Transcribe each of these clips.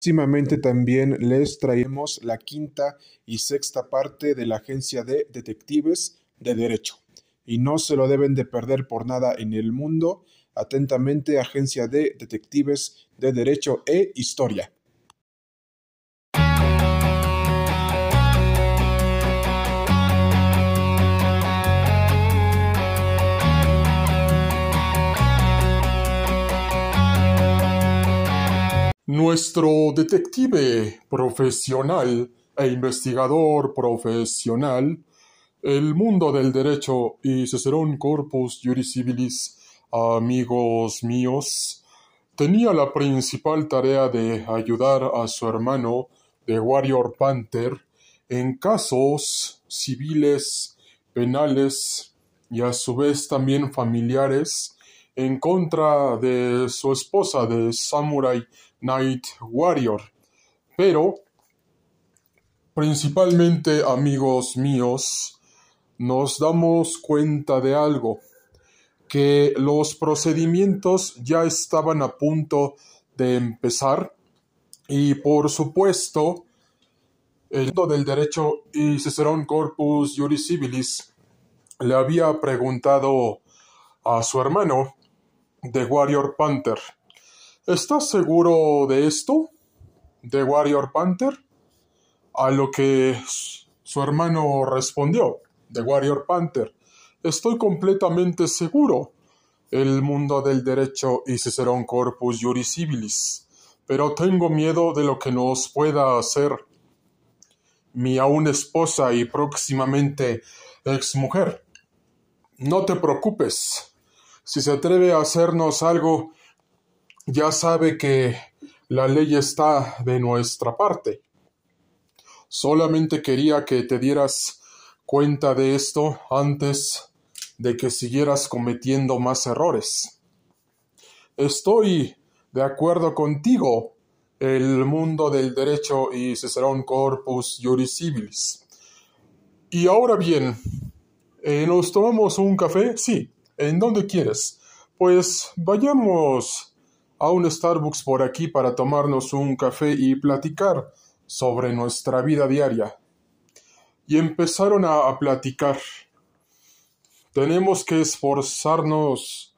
Próximamente también les traemos la quinta y sexta parte de la Agencia de Detectives de Derecho. Y no se lo deben de perder por nada en el mundo. Atentamente, Agencia de Detectives de Derecho e Historia. Nuestro detective profesional e investigador profesional, el mundo del derecho y Cicerón Corpus Juris Civilis, amigos míos, tenía la principal tarea de ayudar a su hermano, de Warrior Panther, en casos civiles, penales y a su vez también familiares en contra de su esposa de Samurai Night Warrior. Pero, principalmente amigos míos, nos damos cuenta de algo, que los procedimientos ya estaban a punto de empezar y por supuesto el del derecho y Cicerón Corpus Juris Civilis le había preguntado a su hermano de Warrior Panther ¿Estás seguro de esto? ¿De Warrior Panther? A lo que su hermano respondió, de Warrior Panther. Estoy completamente seguro. El mundo del derecho y Cicerón Corpus Juris Civilis. Pero tengo miedo de lo que nos pueda hacer mi aún esposa y próximamente exmujer. No te preocupes. Si se atreve a hacernos algo, ya sabe que la ley está de nuestra parte. Solamente quería que te dieras cuenta de esto antes de que siguieras cometiendo más errores. Estoy de acuerdo contigo. El mundo del derecho y Cicerón Corpus Juris Civilis. Y ahora bien, eh, ¿nos tomamos un café? Sí. ¿En dónde quieres? Pues vayamos a un Starbucks por aquí para tomarnos un café y platicar sobre nuestra vida diaria. Y empezaron a, platicar. Tenemos que esforzarnos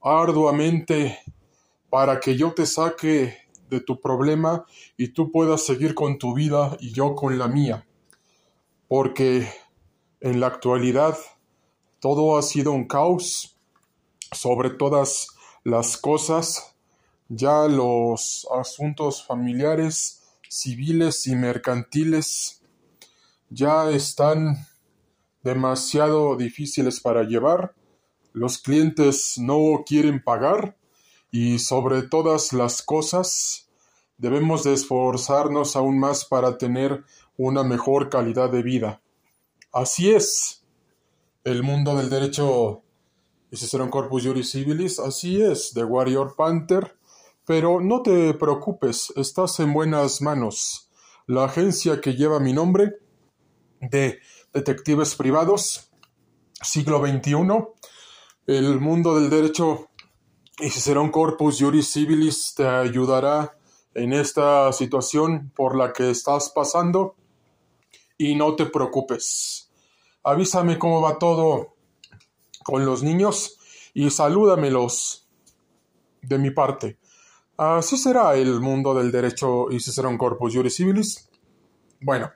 arduamente para que yo te saque de tu problema y tú puedas seguir con tu vida y yo con la mía. Porque en la actualidad todo ha sido un caos sobre todas las cosas ya los asuntos familiares, civiles y mercantiles ya están demasiado difíciles para llevar, los clientes no quieren pagar y sobre todas las cosas debemos de esforzarnos aún más para tener una mejor calidad de vida. Así es. El mundo del derecho y un Corpus Juris Civilis, así es, de Warrior Panther pero no te preocupes, estás en buenas manos. La agencia que lleva mi nombre, de Detectives Privados, siglo XXI, el mundo del derecho y si será un corpus juris civilis te ayudará en esta situación por la que estás pasando y no te preocupes. Avísame cómo va todo con los niños y salúdamelos de mi parte. Así será el mundo del derecho y si será un corpus juris civilis. Bueno,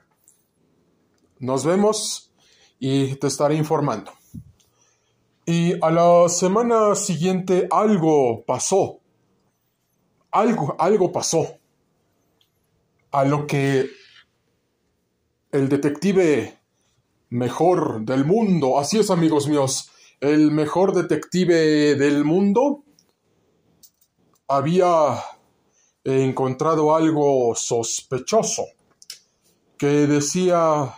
nos vemos y te estaré informando. Y a la semana siguiente algo pasó. Algo, algo pasó. A lo que el detective mejor del mundo, así es amigos míos, el mejor detective del mundo, había encontrado algo sospechoso que decía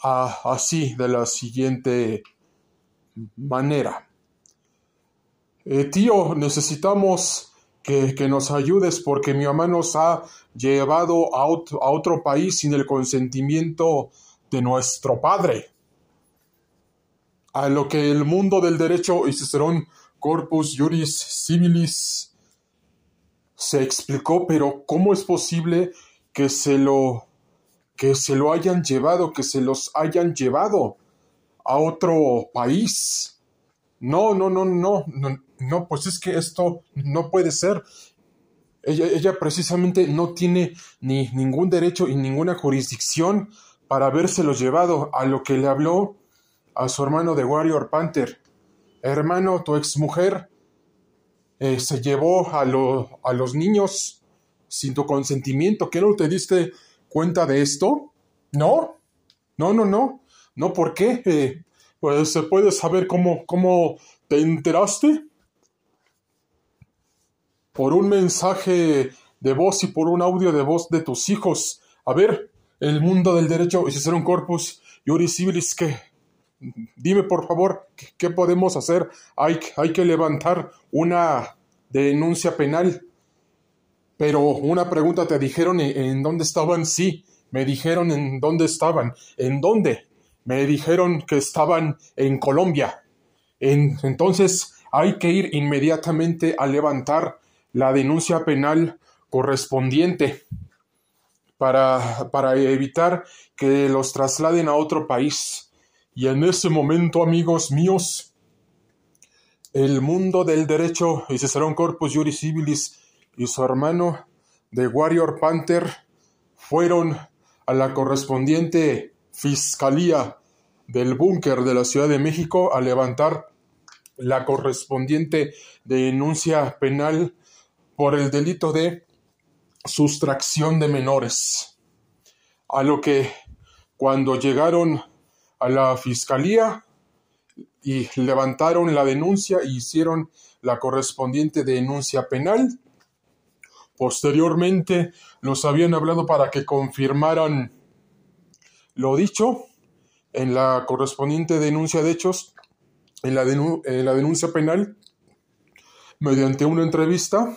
así de la siguiente manera. Eh, tío, necesitamos que, nos ayudes porque mi mamá nos ha llevado a, a otro país sin el consentimiento de nuestro padre. A lo que el mundo del derecho y Cicerón Corpus Juris Civilis se explicó, pero ¿cómo es posible que se lo que se lo hayan llevado, que se los hayan llevado a otro país? No, no, no, no, no, no, pues es que esto no puede ser. Ella, ella precisamente no tiene ni ningún derecho y ninguna jurisdicción para habérselos llevado a lo que le habló a su hermano de Warrior Panther. Hermano, tu exmujer eh, se llevó a, a los niños sin tu consentimiento. ¿Qué no te diste cuenta de esto? No, no, no, no. No, ¿por qué? Eh, pues se puede saber cómo, cómo te enteraste. Por un mensaje de voz y por un audio de voz de tus hijos. A ver, el mundo del derecho y si será un corpus juris civilis que dime por favor qué, podemos hacer hay, hay que levantar una denuncia penal. Pero una pregunta te dijeron en dónde estaban sí me dijeron en dónde estaban. En dónde me dijeron que estaban en Colombia. En, entonces hay que ir inmediatamente a levantar la denuncia penal correspondiente para, para evitar que los trasladen a otro país. Y en ese momento, amigos míos, el mundo del derecho y Cicerón Corpus Juris Civilis y su hermano de Warrior Panther fueron a la correspondiente Fiscalía del Búnker de la Ciudad de México a levantar la correspondiente denuncia penal por el delito de sustracción de menores. A lo que cuando llegaron a la fiscalía y levantaron la denuncia e hicieron la correspondiente denuncia penal, posteriormente los habían hablado para que confirmaran lo dicho en la correspondiente denuncia de hechos, en la, en la denuncia penal, mediante una entrevista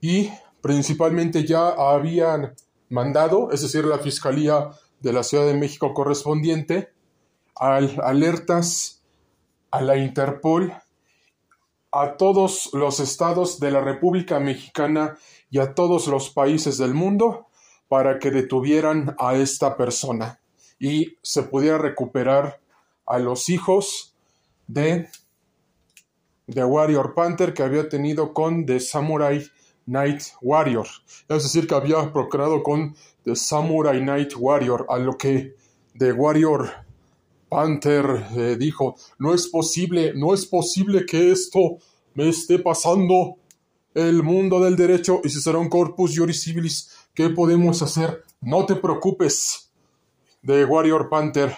y principalmente ya habían mandado, es decir, la Fiscalía de la Ciudad de México correspondiente, al, alertas a la Interpol, a todos los estados de la República Mexicana y a todos los países del mundo para que detuvieran a esta persona y se pudiera recuperar a los hijos de The Warrior Panther que había tenido con The Samurai Night Warrior. Es decir, que había procreado con The Samurai Night Warrior, a lo que The Warrior Panther eh, dijo, no es posible, no es posible que esto me esté pasando. El mundo del derecho y si será un corpus juris civilis, ¿qué podemos hacer? No te preocupes, The Warrior Panther.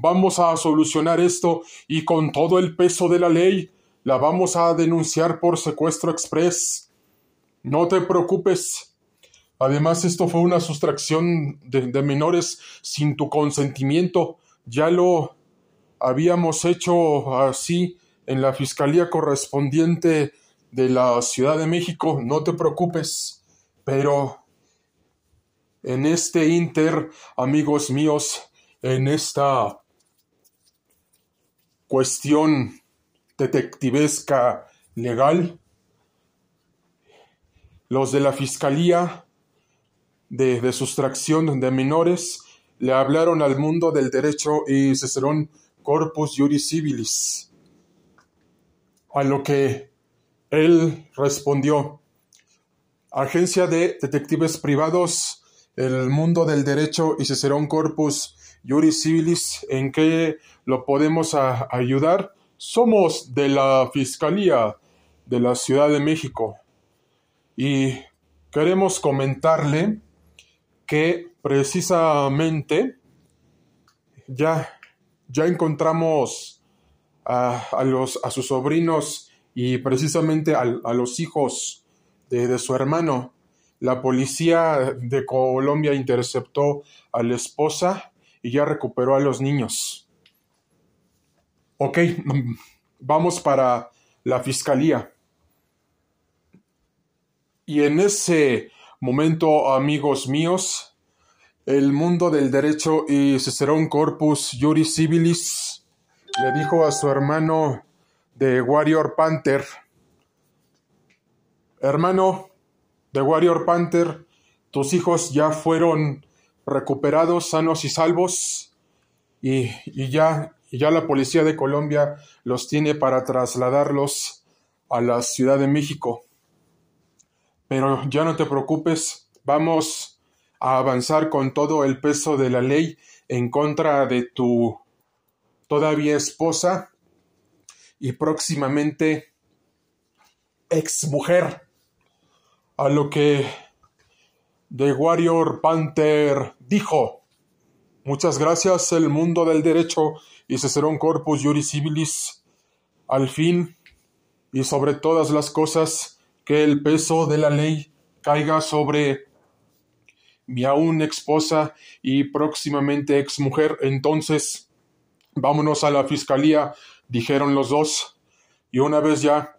Vamos a solucionar esto y con todo el peso de la ley la vamos a denunciar por secuestro express. No te preocupes. Además, esto fue una sustracción de, menores sin tu consentimiento. Ya lo habíamos hecho así en la fiscalía correspondiente de la Ciudad de México. No te preocupes. Pero en este inter, amigos míos, en esta cuestión detectivesca legal, los de la Fiscalía de, Sustracción de Menores le hablaron al mundo del derecho y Cicerón Corpus Juris Civilis. A lo que él respondió, Agencia de Detectives Privados, el mundo del derecho y Cicerón Corpus Juris Civilis, ¿en qué lo podemos ayudar? Somos de la Fiscalía de la Ciudad de México y queremos comentarle que precisamente ya, ya encontramos a, los, a sus sobrinos y precisamente a, los hijos de, de, su hermano. La policía de Colombia interceptó a la esposa y ya recuperó a los niños. Ok, vamos para la fiscalía. Y en ese momento, amigos míos, el mundo del derecho y Cicerón Corpus Juris Civilis le dijo a su hermano de Warrior Panther, hermano de Warrior Panther, tus hijos ya fueron recuperados sanos y salvos y, y ya, y ya la policía de Colombia los tiene para trasladarlos a la Ciudad de México. Pero ya no te preocupes, vamos a avanzar con todo el peso de la ley en contra de tu todavía esposa y próximamente ex mujer. A lo que The Warrior Panther dijo: Muchas gracias, el mundo del derecho y un Corpus Juris Civilis. Al fin y sobre todas las cosas, que el peso de la ley caiga sobre mi aún esposa y próximamente ex mujer. Entonces, vámonos a la fiscalía, dijeron los dos. Y una vez ya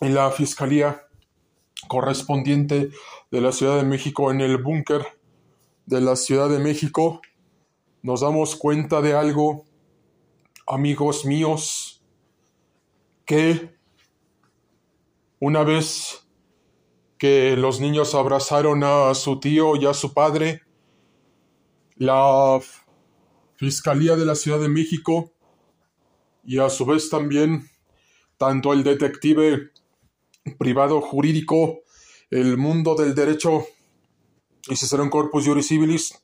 en la fiscalía correspondiente de la Ciudad de México, en el búnker de la Ciudad de México, nos damos cuenta de algo, amigos míos, que una vez que los niños abrazaron a su tío y a su padre, la Fiscalía de la Ciudad de México y a su vez también tanto el detective privado jurídico, el mundo del derecho y Cicerón Corpus Juris Civilis,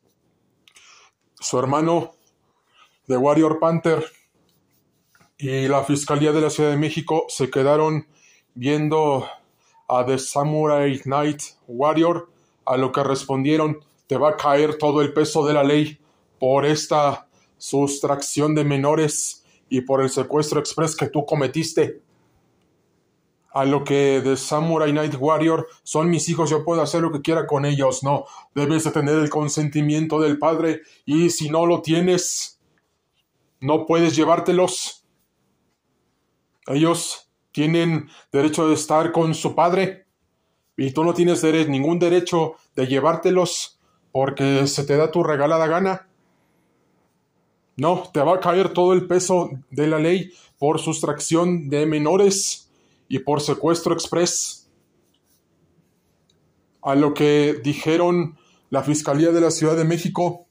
su hermano de Warrior Panther y la Fiscalía de la Ciudad de México se quedaron viendo a The Samurai Knight Warrior, a lo que respondieron, te va a caer todo el peso de la ley por esta sustracción de menores y por el secuestro express que tú cometiste. A lo que The Samurai Knight Warrior son mis hijos, yo puedo hacer lo que quiera con ellos. No, debes de tener el consentimiento del padre y si no lo tienes, no puedes llevártelos. Ellos tienen derecho de estar con su padre y tú no tienes ningún derecho de llevártelos porque se te da tu regalada gana. No, te va a caer todo el peso de la ley por sustracción de menores y por secuestro express. A lo que dijeron la Fiscalía de la Ciudad de México,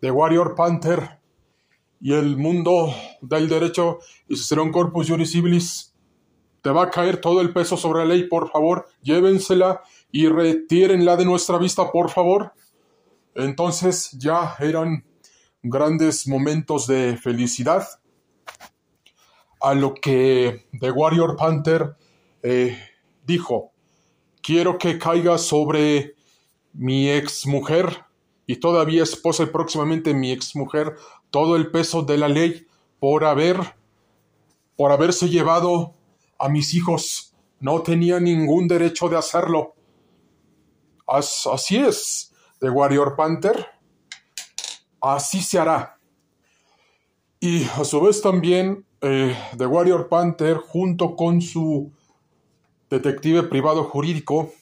de Warrior Panther y el mundo del derecho y un Corpus Juris Civilis te va a caer todo el peso sobre la ley, por favor, llévensela y retírenla de nuestra vista, por favor. Entonces ya eran grandes momentos de felicidad. A lo que The Warrior Panther eh, dijo, quiero que caiga sobre mi ex mujer y todavía esposa próximamente mi ex mujer todo el peso de la ley por haber por haberse llevado a mis hijos. No tenía ningún derecho de hacerlo. así es, de Warrior Panther. Así se hará. Y a su vez también eh, The Warrior Panther, junto con su detective privado jurídico,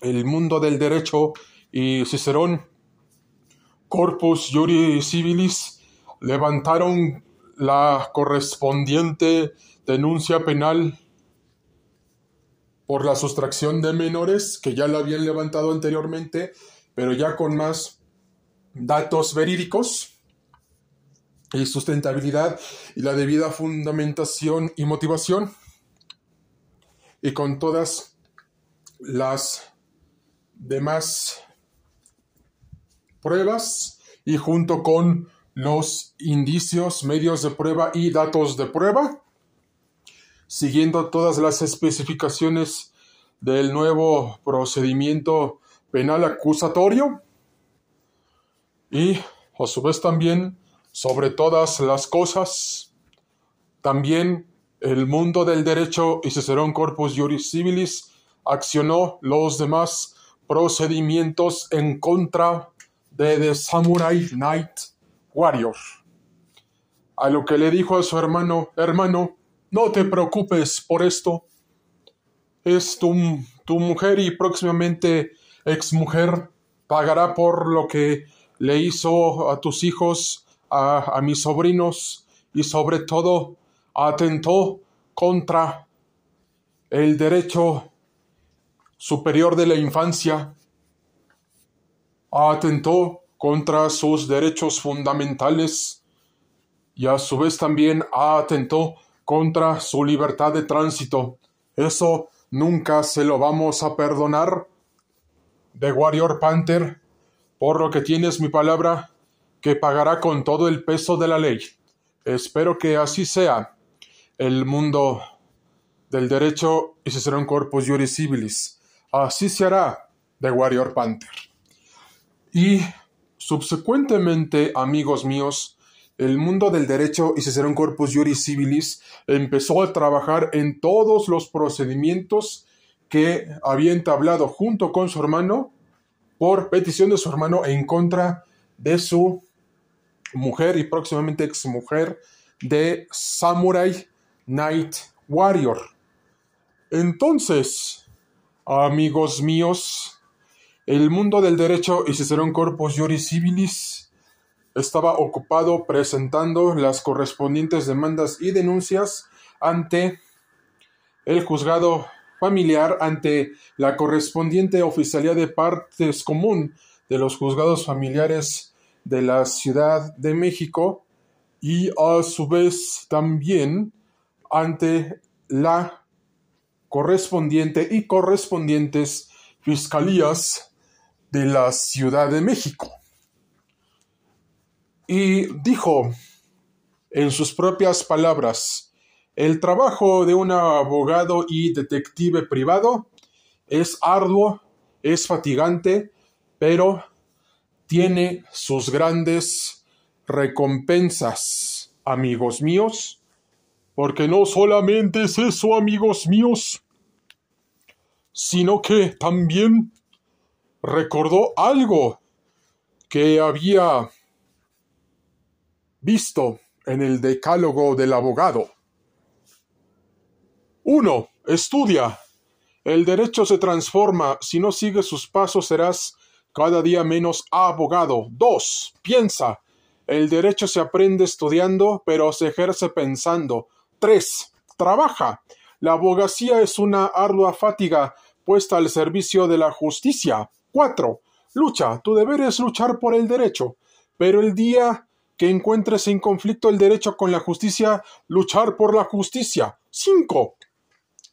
el mundo del derecho y Cicerón Corpus Juris Civilis, levantaron la correspondiente denuncia penal por la sustracción de menores, que ya la habían levantado anteriormente, pero ya con más datos verídicos y sustentabilidad y la debida fundamentación y motivación, y con todas las demás pruebas y junto con los indicios, medios de prueba y datos de prueba, siguiendo todas las especificaciones del nuevo procedimiento penal acusatorio y a su vez también sobre todas las cosas también el mundo del derecho y Cicerón Corpus Juris Civilis accionó los demás procedimientos en contra de The Samurai Knight Warrior. A lo que le dijo a su hermano, hermano, no te preocupes por esto. Es tu, tu mujer y próximamente exmujer pagará por lo que le hizo a tus hijos, a, a mis sobrinos y sobre todo atentó contra el derecho superior de la infancia, atentó contra sus derechos fundamentales y a su vez también atentó contra su libertad de tránsito. Eso nunca se lo vamos a perdonar. De Warrior Panther, por lo que tienes mi palabra, que pagará con todo el peso de la ley. Espero que así sea. El mundo del derecho y se será un corpus juris civilis. Así se hará de Warrior Panther. Y subsecuentemente, amigos míos, el mundo del derecho y un Corpus Juris Civilis empezó a trabajar en todos los procedimientos que había entablado junto con su hermano por petición de su hermano en contra de su mujer y próximamente exmujer de Samurai Knight Warrior. Entonces, amigos míos, el mundo del derecho y un Corpus Juris Civilis estaba ocupado presentando las correspondientes demandas y denuncias ante el juzgado familiar, ante la correspondiente oficialía de partes común de los juzgados familiares de la Ciudad de México y a su vez también ante la correspondiente y correspondientes fiscalías de la Ciudad de México y dijo en sus propias palabras, el trabajo de un abogado y detective privado es arduo, es fatigante, pero tiene sus grandes recompensas, amigos míos, porque no solamente es eso, amigos míos, sino que también recordó algo que había visto en el decálogo del abogado. 1. Estudia. El derecho se transforma. Si no sigues sus pasos serás cada día menos abogado. 2. Piensa. El derecho se aprende estudiando, pero se ejerce pensando. 3. Trabaja. La abogacía es una ardua fatiga puesta al servicio de la justicia. 4. Lucha. Tu deber es luchar por el derecho. Pero el día que encuentres en conflicto el derecho con la justicia, luchar por la justicia. 5.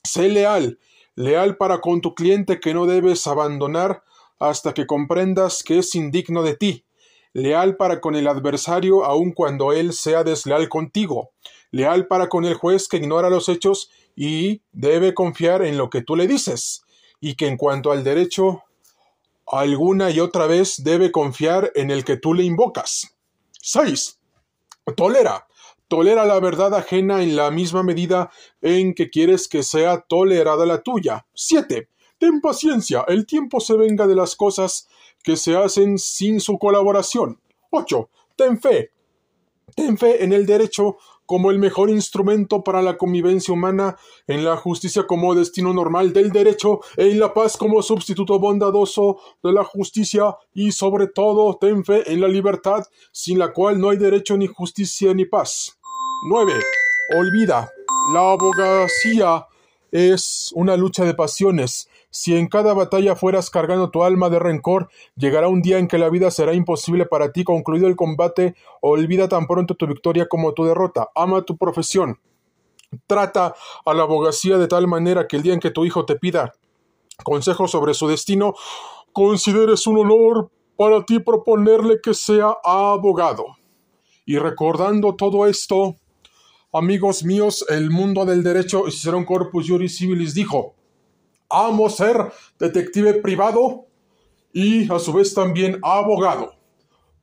Sé leal, leal para con tu cliente que no debes abandonar hasta que comprendas que es indigno de ti. Leal para con el adversario aun cuando él sea desleal contigo. Leal para con el juez que ignora los hechos y debe confiar en lo que tú le dices. Y que en cuanto al derecho, alguna y otra vez debe confiar en el que tú le invocas. 6. Tolera. Tolera la verdad ajena en la misma medida en que quieres que sea tolerada la tuya. 7. Ten paciencia, el tiempo se venga de las cosas que se hacen sin su colaboración. 8. Ten fe. Ten fe en el derecho como el mejor instrumento para la convivencia humana, en la justicia como destino normal del derecho, en la paz como sustituto bondadoso de la justicia, y sobre todo ten fe en la libertad, sin la cual no hay derecho ni justicia ni paz. 9. Olvida. La abogacía es una lucha de pasiones. Si en cada batalla fueras cargando tu alma de rencor, llegará un día en que la vida será imposible para ti. Concluido el combate, olvida tan pronto tu victoria como tu derrota. Ama tu profesión. Trata a la abogacía de tal manera que el día en que tu hijo te pida consejo sobre su destino, consideres un honor para ti proponerle que sea abogado. Y recordando todo esto, amigos míos, el mundo del derecho Cicerón Corpus Juris Civilis dijo, amo ser detective privado y a su vez también abogado.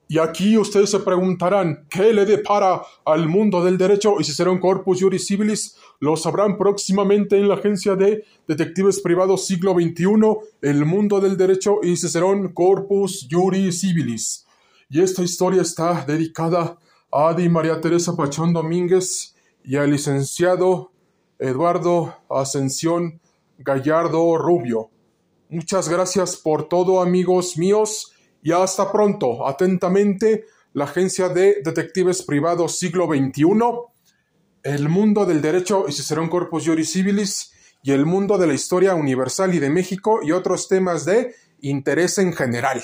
Y aquí ustedes se preguntarán, ¿qué le depara al mundo del derecho y si será corpus juris civilis? Lo sabrán próximamente en la agencia de detectives privados siglo XXI, el mundo del derecho y Cicerón Corpus Juris Civilis. Y esta historia está dedicada a Adi María Teresa Pachón Domínguez y al licenciado Eduardo Ascensión Gallardo Rubio. Muchas gracias por todo, amigos míos, y hasta pronto. Atentamente, la Agencia de Detectives Privados Siglo XXI, el mundo del derecho y Cicerón Corpus Juris Civilis, y el mundo de la historia universal y de México y otros temas de interés en general.